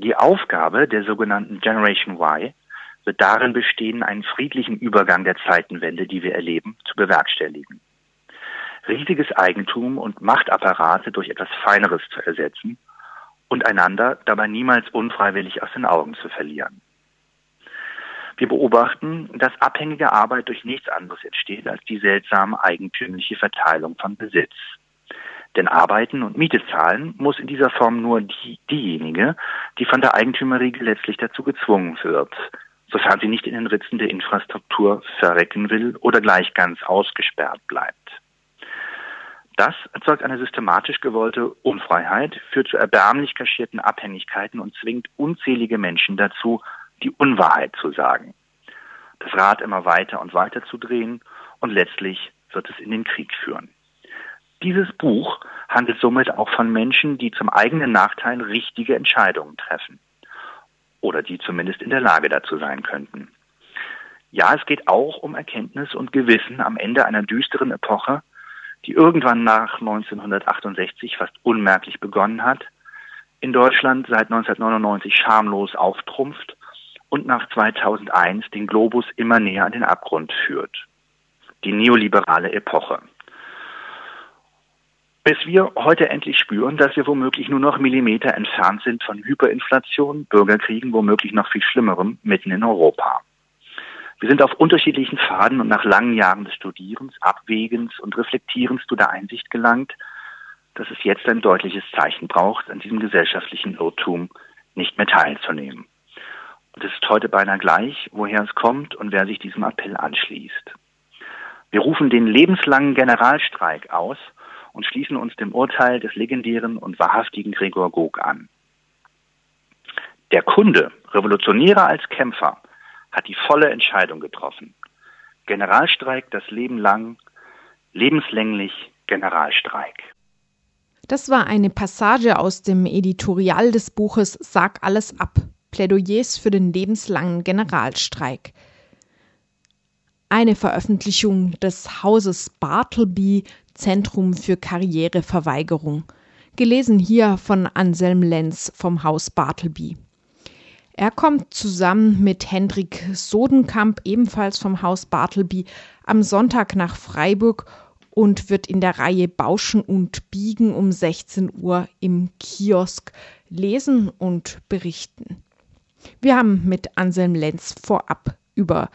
Die Aufgabe der sogenannten Generation Y wird darin bestehen, einen friedlichen Übergang der Zeitenwende, die wir erleben, zu bewerkstelligen. Riesiges Eigentum und Machtapparate durch etwas Feineres zu ersetzen und einander dabei niemals unfreiwillig aus den Augen zu verlieren. Wir beobachten, dass abhängige Arbeit durch nichts anderes entsteht als die seltsame eigentümliche Verteilung von Besitz. Denn Arbeiten und Miete zahlen muss in dieser Form nur die, diejenige, die von der Eigentümerriege letztlich dazu gezwungen wird, sofern sie nicht in den Ritzen der Infrastruktur verrecken will oder gleich ganz ausgesperrt bleibt. Das erzeugt eine systematisch gewollte Unfreiheit, führt zu erbärmlich kaschierten Abhängigkeiten und zwingt unzählige Menschen dazu, die Unwahrheit zu sagen. Das Rad immer weiter und weiter zu drehen und letztlich wird es in den Krieg führen. Dieses Buch handelt somit auch von Menschen, die zum eigenen Nachteil richtige Entscheidungen treffen. Oder die zumindest in der Lage dazu sein könnten. Ja, es geht auch um Erkenntnis und Gewissen am Ende einer düsteren Epoche, die irgendwann nach 1968 fast unmerklich begonnen hat, in Deutschland seit 1999 schamlos auftrumpft und nach 2001 den Globus immer näher an den Abgrund führt. Die neoliberale Epoche bis wir heute endlich spüren, dass wir womöglich nur noch Millimeter entfernt sind von Hyperinflation, Bürgerkriegen, womöglich noch viel Schlimmerem mitten in Europa. Wir sind auf unterschiedlichen Pfaden und nach langen Jahren des Studierens, Abwägens und Reflektierens zu der Einsicht gelangt, dass es jetzt ein deutliches Zeichen braucht, an diesem gesellschaftlichen Irrtum nicht mehr teilzunehmen. Und es ist heute beinahe gleich, woher es kommt und wer sich diesem Appell anschließt. Wir rufen den lebenslangen Generalstreik aus, und schließen uns dem Urteil des legendären und wahrhaftigen Gregor Gog an. Der Kunde, Revolutionärer als Kämpfer, hat die volle Entscheidung getroffen. Generalstreik das Leben lang, lebenslänglich Generalstreik. Das war eine Passage aus dem Editorial des Buches Sag alles ab. Plädoyers für den lebenslangen Generalstreik. Eine Veröffentlichung des Hauses Bartleby Zentrum für Karriereverweigerung. Gelesen hier von Anselm Lenz vom Haus Bartleby. Er kommt zusammen mit Hendrik Sodenkamp, ebenfalls vom Haus Bartleby, am Sonntag nach Freiburg und wird in der Reihe Bauschen und Biegen um 16 Uhr im Kiosk lesen und berichten. Wir haben mit Anselm Lenz vorab über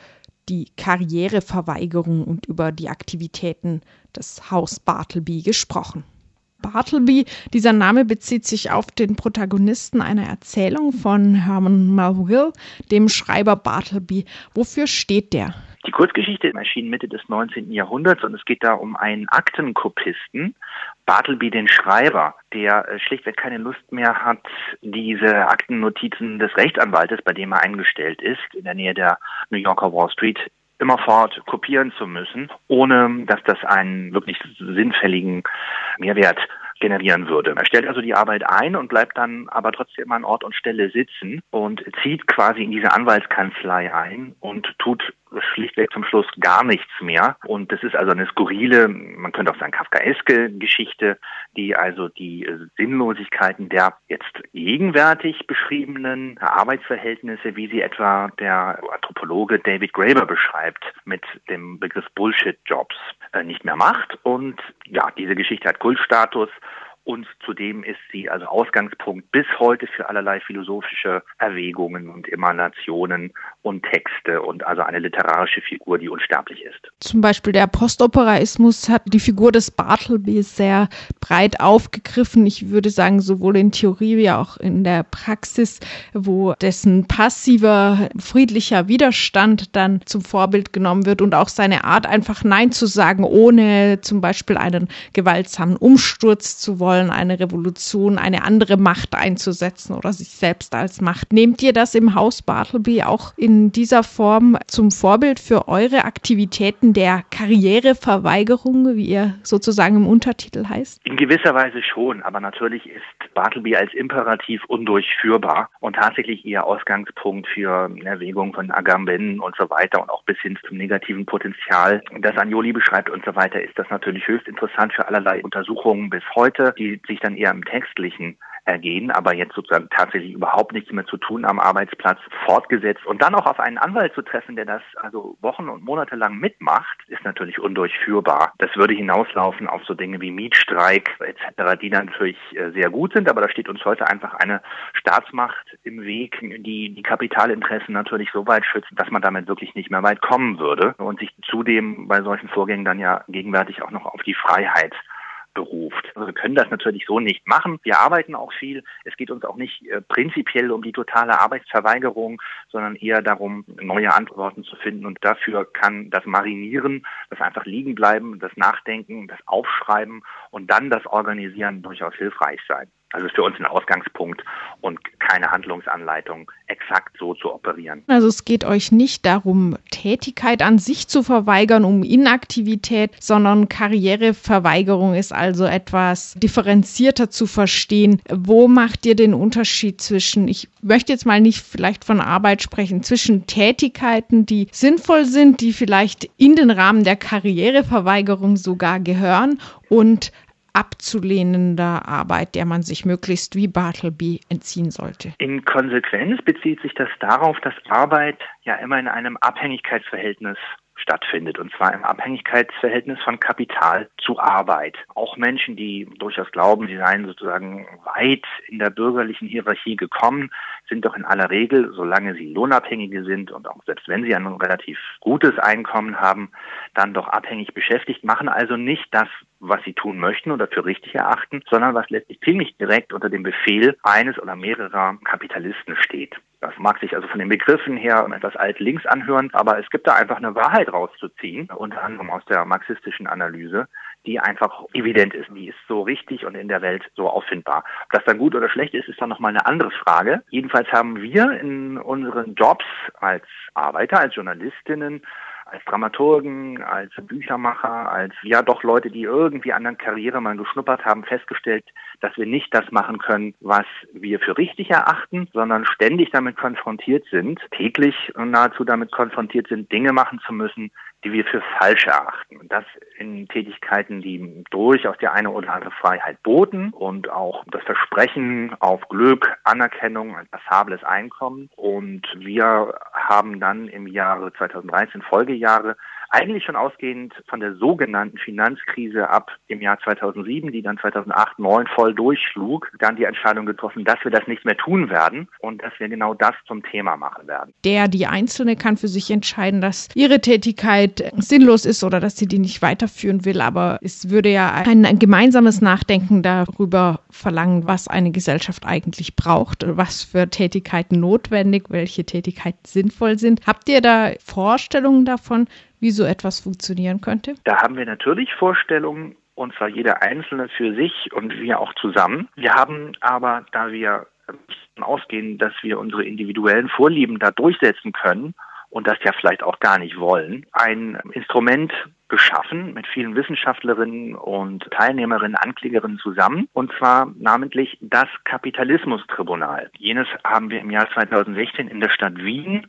die Karriereverweigerung und über die Aktivitäten des Haus Bartleby gesprochen. Bartleby, dieser Name bezieht sich auf den Protagonisten einer Erzählung von Herman Melville, dem Schreiber Bartleby. Wofür steht der? Die Kurzgeschichte erschien Mitte des 19. Jahrhunderts und es geht da um einen Aktenkopisten, Bartleby den Schreiber, der äh, schlichtweg keine Lust mehr hat, diese Aktennotizen des Rechtsanwaltes, bei dem er eingestellt ist, in der Nähe der New Yorker Wall Street immerfort kopieren zu müssen, ohne dass das einen wirklich sinnfälligen Mehrwert generieren würde. Er stellt also die Arbeit ein und bleibt dann aber trotzdem an Ort und Stelle sitzen und zieht quasi in diese Anwaltskanzlei ein und tut schlichtweg zum Schluss gar nichts mehr. Und das ist also eine skurrile, man könnte auch sagen kafkaeske Geschichte, die also die Sinnlosigkeiten der jetzt gegenwärtig beschriebenen Arbeitsverhältnisse, wie sie etwa der Anthropologe David Graeber beschreibt, mit dem Begriff Bullshit-Jobs äh, nicht mehr macht. Und ja, diese Geschichte hat Kultstatus und zudem ist sie also Ausgangspunkt bis heute für allerlei philosophische Erwägungen und Emanationen und Texte und also eine literarische Figur, die unsterblich ist. Zum Beispiel der Postoperaismus hat die Figur des Bartleby sehr breit aufgegriffen. Ich würde sagen, sowohl in Theorie wie auch in der Praxis, wo dessen passiver, friedlicher Widerstand dann zum Vorbild genommen wird und auch seine Art, einfach Nein zu sagen, ohne zum Beispiel einen gewaltsamen Umsturz zu wollen wollen, eine Revolution, eine andere Macht einzusetzen oder sich selbst als Macht. Nehmt ihr das im Haus Bartleby auch in dieser Form zum Vorbild für eure Aktivitäten der Karriereverweigerung, wie ihr sozusagen im Untertitel heißt? In gewisser Weise schon, aber natürlich ist Bartleby als Imperativ undurchführbar und tatsächlich ihr Ausgangspunkt für Erwägungen von Agamben und so weiter und auch bis hin zum negativen Potenzial, das Anjoli beschreibt und so weiter, ist das natürlich höchst interessant für allerlei Untersuchungen bis heute, die sich dann eher im Textlichen ergehen, aber jetzt sozusagen tatsächlich überhaupt nichts mehr zu tun am Arbeitsplatz fortgesetzt und dann auch auf einen Anwalt zu treffen, der das also Wochen und Monate lang mitmacht, ist natürlich undurchführbar. Das würde hinauslaufen auf so Dinge wie Mietstreik etc., die natürlich äh, sehr gut sind, aber da steht uns heute einfach eine Staatsmacht im Weg, die die Kapitalinteressen natürlich so weit schützt, dass man damit wirklich nicht mehr weit kommen würde und sich zudem bei solchen Vorgängen dann ja gegenwärtig auch noch auf die Freiheit. Also wir können das natürlich so nicht machen. Wir arbeiten auch viel. Es geht uns auch nicht äh, prinzipiell um die totale Arbeitsverweigerung, sondern eher darum, neue Antworten zu finden. Und dafür kann das Marinieren, das einfach liegen bleiben, das Nachdenken, das Aufschreiben und dann das Organisieren durchaus hilfreich sein. Also ist für uns ein Ausgangspunkt und keine Handlungsanleitung, exakt so zu operieren. Also es geht euch nicht darum, Tätigkeit an sich zu verweigern, um Inaktivität, sondern Karriereverweigerung ist also etwas differenzierter zu verstehen. Wo macht ihr den Unterschied zwischen, ich möchte jetzt mal nicht vielleicht von Arbeit sprechen, zwischen Tätigkeiten, die sinnvoll sind, die vielleicht in den Rahmen der Karriereverweigerung sogar gehören und abzulehnender Arbeit, der man sich möglichst wie Bartleby entziehen sollte. In Konsequenz bezieht sich das darauf, dass Arbeit ja immer in einem Abhängigkeitsverhältnis stattfindet, und zwar im Abhängigkeitsverhältnis von Kapital zu Arbeit. Auch Menschen, die durchaus glauben, sie seien sozusagen weit in der bürgerlichen Hierarchie gekommen, sind doch in aller Regel, solange sie Lohnabhängige sind und auch selbst wenn sie ein relativ gutes Einkommen haben, dann doch abhängig beschäftigt, machen also nicht das, was sie tun möchten oder für richtig erachten, sondern was letztlich ziemlich direkt unter dem Befehl eines oder mehrerer Kapitalisten steht. Das mag sich also von den Begriffen her etwas alt-links anhören, aber es gibt da einfach eine Wahrheit rauszuziehen, unter anderem aus der marxistischen Analyse, die einfach evident ist. Die ist so richtig und in der Welt so auffindbar. Ob das dann gut oder schlecht ist, ist dann nochmal eine andere Frage. Jedenfalls haben wir in unseren Jobs als Arbeiter, als Journalistinnen, als Dramaturgen, als Büchermacher, als ja doch Leute, die irgendwie an der Karriere mal geschnuppert haben, festgestellt, dass wir nicht das machen können, was wir für richtig erachten, sondern ständig damit konfrontiert sind, täglich nahezu damit konfrontiert sind, Dinge machen zu müssen, die wir für falsch erachten. Und das in Tätigkeiten, die durchaus die eine oder andere Freiheit boten und auch das Versprechen auf Glück, Anerkennung, ein passables Einkommen. Und wir haben dann im Jahre 2013 Folgejahre eigentlich schon ausgehend von der sogenannten Finanzkrise ab dem Jahr 2007, die dann 2008, 2009 voll durchschlug, dann die Entscheidung getroffen, dass wir das nicht mehr tun werden und dass wir genau das zum Thema machen werden. Der, die Einzelne kann für sich entscheiden, dass ihre Tätigkeit sinnlos ist oder dass sie die nicht weiterführen will, aber es würde ja ein, ein gemeinsames Nachdenken darüber verlangen, was eine Gesellschaft eigentlich braucht, was für Tätigkeiten notwendig, welche Tätigkeiten sinnvoll sind. Habt ihr da Vorstellungen davon, wie so etwas funktionieren könnte? Da haben wir natürlich Vorstellungen, und zwar jeder Einzelne für sich und wir auch zusammen. Wir haben aber, da wir ausgehen, dass wir unsere individuellen Vorlieben da durchsetzen können und das ja vielleicht auch gar nicht wollen, ein Instrument geschaffen mit vielen Wissenschaftlerinnen und Teilnehmerinnen, Anklägerinnen zusammen, und zwar namentlich das Kapitalismustribunal. Jenes haben wir im Jahr 2016 in der Stadt Wien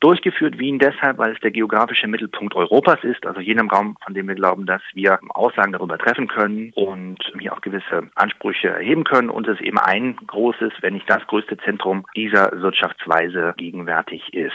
durchgeführt. Wien deshalb, weil es der geografische Mittelpunkt Europas ist, also jenem Raum, von dem wir glauben, dass wir Aussagen darüber treffen können und hier auch gewisse Ansprüche erheben können und es eben ein großes, wenn nicht das größte Zentrum dieser Wirtschaftsweise gegenwärtig ist.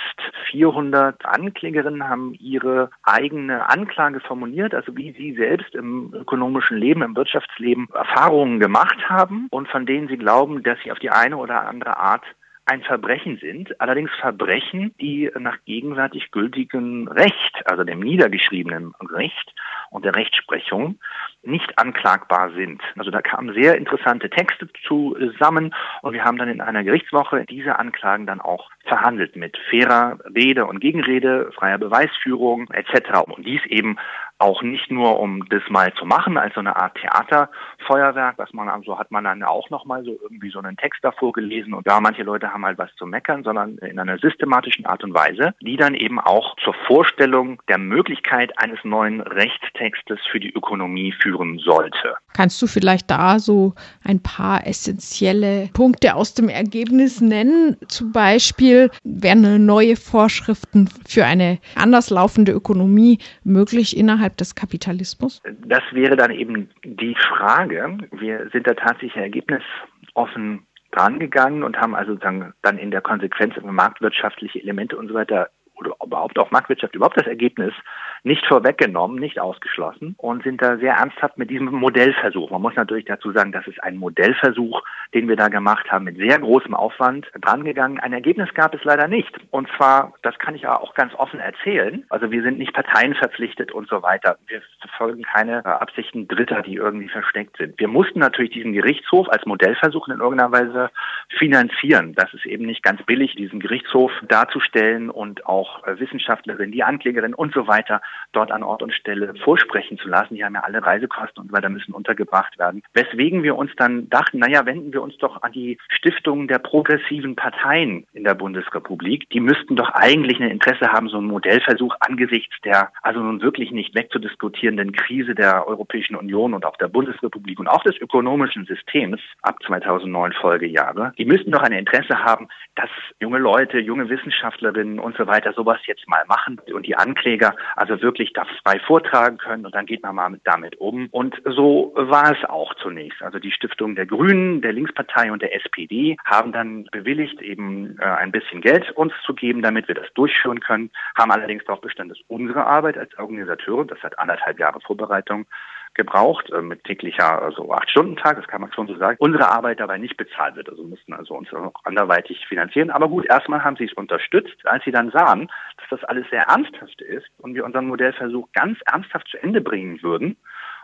400 Anklägerinnen haben ihre eigene Anklage formuliert, also wie sie selbst im ökonomischen Leben, im Wirtschaftsleben Erfahrungen gemacht haben und von denen sie glauben, dass sie auf die eine oder andere Art ein Verbrechen sind, allerdings Verbrechen, die nach gegenwärtig gültigem Recht, also dem niedergeschriebenen Recht und der Rechtsprechung, nicht anklagbar sind. Also da kamen sehr interessante Texte zusammen und wir haben dann in einer Gerichtswoche diese Anklagen dann auch verhandelt mit fairer Rede und Gegenrede, freier Beweisführung etc. Und dies eben auch nicht nur um das mal zu machen als so eine Art Theaterfeuerwerk, was man so hat man dann auch noch mal so irgendwie so einen Text davor gelesen und da manche Leute haben halt was zu meckern, sondern in einer systematischen Art und Weise, die dann eben auch zur Vorstellung der Möglichkeit eines neuen Rechtstextes für die Ökonomie führen sollte. Kannst du vielleicht da so ein paar essentielle Punkte aus dem Ergebnis nennen? Zum Beispiel wären neue Vorschriften für eine anders laufende Ökonomie möglich innerhalb innerhalb des Kapitalismus? Das wäre dann eben die Frage. Wir sind da tatsächlich ergebnisoffen drangegangen und haben also dann, dann in der Konsequenz marktwirtschaftliche Elemente und so weiter oder überhaupt auch Marktwirtschaft, überhaupt das Ergebnis nicht vorweggenommen, nicht ausgeschlossen und sind da sehr ernsthaft mit diesem Modellversuch. Man muss natürlich dazu sagen, das ist ein Modellversuch, den wir da gemacht haben, mit sehr großem Aufwand drangegangen. Ein Ergebnis gab es leider nicht. Und zwar, das kann ich auch ganz offen erzählen. Also wir sind nicht Parteien verpflichtet und so weiter. Wir verfolgen keine Absichten Dritter, die irgendwie versteckt sind. Wir mussten natürlich diesen Gerichtshof als Modellversuch in irgendeiner Weise finanzieren. Das ist eben nicht ganz billig, diesen Gerichtshof darzustellen und auch Wissenschaftlerinnen, die Anklägerin und so weiter dort an Ort und Stelle vorsprechen zu lassen. Die haben ja alle Reisekosten und weiter müssen untergebracht werden. Weswegen wir uns dann dachten, naja, wenden wir uns doch an die Stiftungen der progressiven Parteien in der Bundesrepublik. Die müssten doch eigentlich ein Interesse haben, so einen Modellversuch angesichts der also nun wirklich nicht wegzudiskutierenden Krise der Europäischen Union und auch der Bundesrepublik und auch des ökonomischen Systems ab 2009 Folgejahre. Die müssten doch ein Interesse haben, dass junge Leute, junge Wissenschaftlerinnen und so weiter sowas jetzt mal machen und die Ankläger also wirklich das frei vortragen können und dann geht man mal damit um. Und so war es auch zunächst. Also die Stiftung der Grünen, der Linkspartei und der SPD haben dann bewilligt, eben äh, ein bisschen Geld uns zu geben, damit wir das durchführen können, haben allerdings darauf bestanden, dass unsere Arbeit als Organisateure, das hat anderthalb Jahre Vorbereitung, gebraucht, äh, mit täglicher, also acht Stunden Tag, das kann man schon so sagen, unsere Arbeit dabei nicht bezahlt wird. Also mussten also uns auch anderweitig finanzieren. Aber gut, erstmal haben sie es unterstützt, als sie dann sahen, dass das alles sehr ernsthaft ist und wir unseren Modellversuch ganz ernsthaft zu Ende bringen würden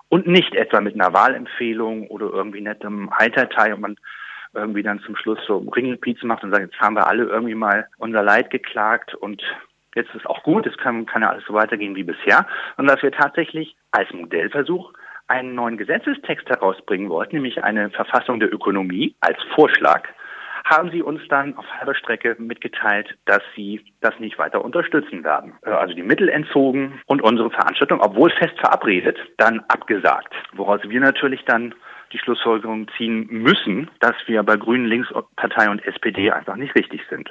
und nicht etwa mit einer Wahlempfehlung oder irgendwie nettem Heitertei und man irgendwie dann zum Schluss so Ringelpiezen macht und sagt, jetzt haben wir alle irgendwie mal unser Leid geklagt und jetzt ist auch gut, es kann, kann ja alles so weitergehen wie bisher. Und dass wir tatsächlich als Modellversuch einen neuen Gesetzestext herausbringen wollten, nämlich eine Verfassung der Ökonomie als Vorschlag, haben sie uns dann auf halber Strecke mitgeteilt, dass sie das nicht weiter unterstützen werden. Äh, also die Mittel entzogen und unsere Veranstaltung, obwohl fest verabredet, dann abgesagt. Woraus wir natürlich dann die Schlussfolgerung ziehen müssen, dass wir bei Grünen, Linkspartei und SPD einfach nicht richtig sind.